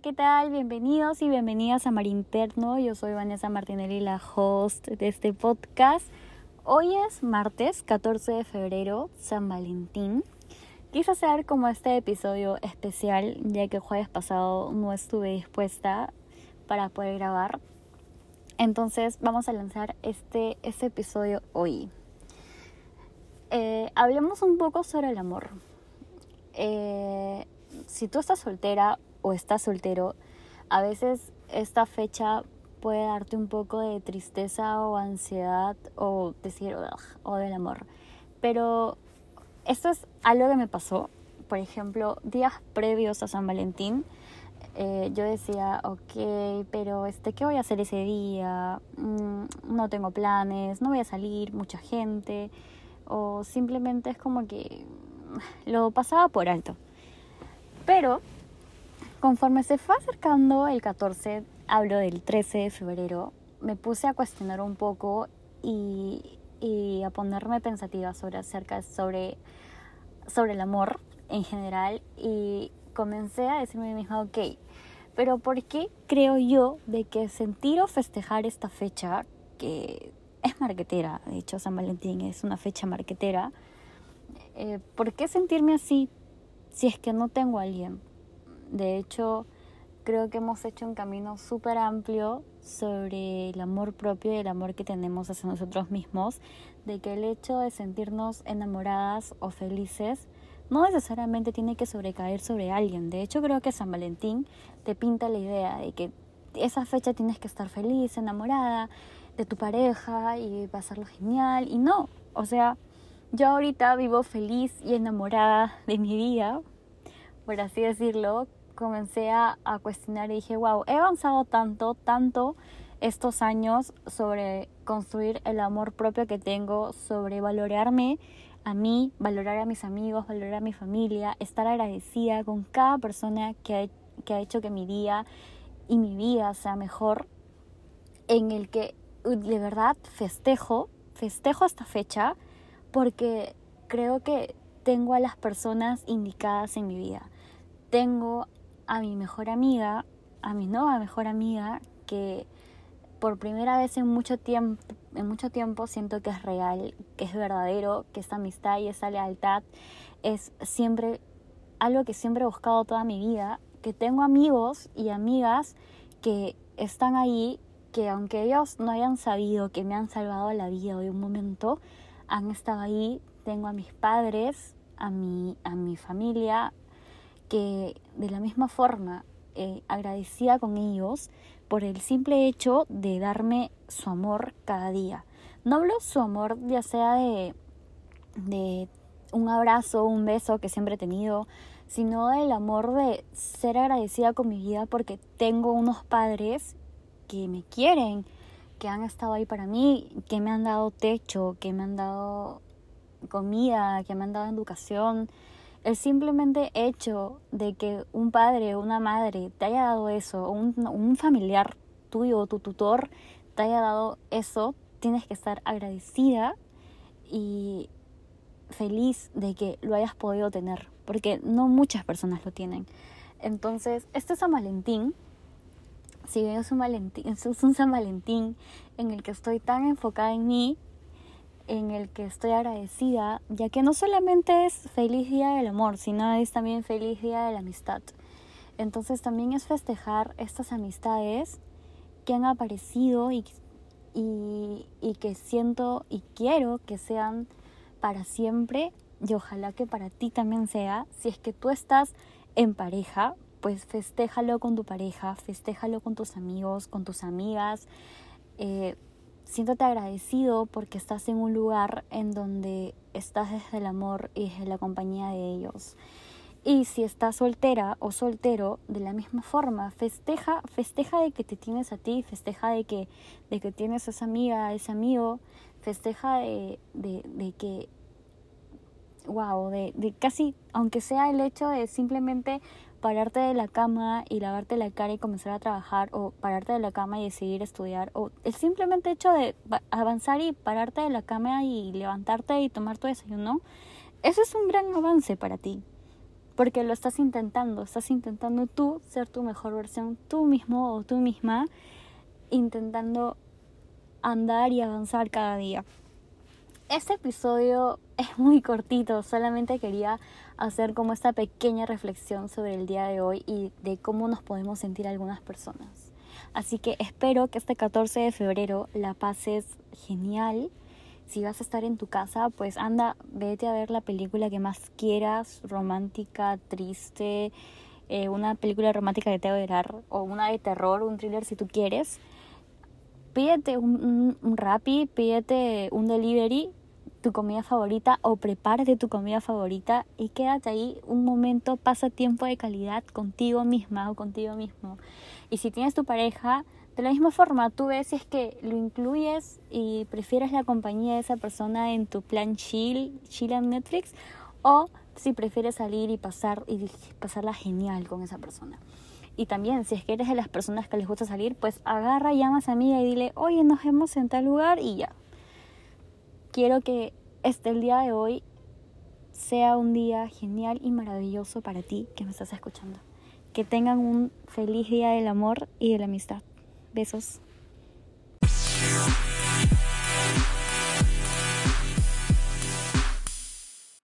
¿qué tal? Bienvenidos y bienvenidas a Mar Interno. Yo soy Vanessa Martinelli, la host de este podcast. Hoy es martes 14 de febrero, San Valentín. Quise hacer como este episodio especial, ya que el jueves pasado no estuve dispuesta para poder grabar. Entonces vamos a lanzar este, este episodio hoy. Eh, hablemos un poco sobre el amor. Eh, si tú estás soltera o estás soltero, a veces esta fecha puede darte un poco de tristeza o ansiedad o decir o del amor. Pero esto es algo que me pasó. Por ejemplo, días previos a San Valentín, eh, yo decía, ok, pero este, ¿qué voy a hacer ese día? Mm, no tengo planes, no voy a salir, mucha gente. O simplemente es como que lo pasaba por alto. Pero conforme se fue acercando el 14, hablo del 13 de febrero, me puse a cuestionar un poco y, a ponerme pensativa sobre acerca sobre, sobre el amor en general y comencé a decirme a mí misma, ok, pero ¿por qué creo yo de que sentir o festejar esta fecha, que es marquetera, de hecho San Valentín es una fecha marquetera, eh, ¿por qué sentirme así si es que no tengo a alguien. De hecho, creo que hemos hecho un camino súper amplio sobre el amor propio y el amor que tenemos hacia nosotros mismos, de que el hecho de sentirnos enamoradas o felices no necesariamente tiene que sobrecaer sobre alguien. De hecho, creo que San Valentín te pinta la idea de que esa fecha tienes que estar feliz, enamorada de tu pareja y pasarlo genial. Y no, o sea, yo ahorita vivo feliz y enamorada de mi vida, por así decirlo. Comencé a, cuestionar y dije, wow, he avanzado tanto, tanto estos años sobre construir el amor propio que tengo, sobre valorarme a mí, valorar a mis amigos, valorar a mi familia, estar agradecida con cada persona que ha, que ha hecho que mi día y mi vida sea mejor, en el que de verdad festejo, festejo esta fecha porque creo que tengo a las personas indicadas en mi vida. Tengo a mi mejor amiga, a mi nueva mejor amiga, que por primera vez en mucho tiempo, en mucho tiempo siento que es real, que es verdadero, que esa amistad y esa lealtad es siempre algo que siempre he buscado toda mi vida, que tengo amigos y amigas que están ahí, que aunque ellos no hayan sabido que me han salvado la vida de un momento, han estado ahí. Tengo a mis padres, a mi, a mi familia, que de la misma forma eh, agradecida con ellos por el simple hecho de darme su amor cada día. No hablo su amor ya sea de, de un abrazo, un beso que siempre he tenido, sino del amor de ser agradecida con mi vida porque tengo unos padres que me quieren, que han estado ahí para mí, que me han dado techo, que me han dado comida, que me han dado educación. El simplemente hecho de que un padre o una madre te haya dado eso, o un, un familiar tuyo o tu tutor te haya dado eso, tienes que estar agradecida y feliz de que lo hayas podido tener, porque no muchas personas lo tienen. Entonces, este es San Valentín si bien es un, Valentín, es un San Valentín en el que estoy tan enfocada en mí, en el que estoy agradecida, ya que no solamente es feliz día del amor, sino es también feliz día de la amistad. Entonces también es festejar estas amistades que han aparecido y, y, y que siento y quiero que sean para siempre y ojalá que para ti también sea, si es que tú estás en pareja, pues festéjalo con tu pareja, festéjalo con tus amigos, con tus amigas. Eh, siéntate agradecido porque estás en un lugar en donde estás desde el amor y desde la compañía de ellos. Y si estás soltera o soltero, de la misma forma, festeja, festeja de que te tienes a ti, festeja de que, de que tienes a esa amiga, ese amigo, festeja de, de, de que, wow, de, de casi, aunque sea el hecho de simplemente pararte de la cama y lavarte la cara y comenzar a trabajar o pararte de la cama y decidir estudiar o el simplemente hecho de avanzar y pararte de la cama y levantarte y tomar tu desayuno, eso es un gran avance para ti. porque lo estás intentando, estás intentando tú ser tu mejor versión, tú mismo o tú misma, intentando andar y avanzar cada día. Este episodio es muy cortito, solamente quería hacer como esta pequeña reflexión sobre el día de hoy y de cómo nos podemos sentir algunas personas. Así que espero que este 14 de febrero la pases genial. Si vas a estar en tu casa, pues anda, vete a ver la película que más quieras, romántica, triste, eh, una película romántica que te va a llorar, o una de terror, un thriller si tú quieres. Pídete un, un, un pídete un delivery tu comida favorita o prepárate tu comida favorita y quédate ahí un momento, pasa tiempo de calidad contigo misma o contigo mismo. Y si tienes tu pareja, de la misma forma, tú ves si es que lo incluyes y prefieres la compañía de esa persona en tu plan chill, chill en Netflix, o si prefieres salir y pasar y pasarla genial con esa persona. Y también, si es que eres de las personas que les gusta salir, pues agarra, llama a amiga y dile, oye, nos vemos en tal lugar y ya, quiero que este el día de hoy sea un día genial y maravilloso para ti que me estás escuchando. Que tengan un feliz día del amor y de la amistad. Besos.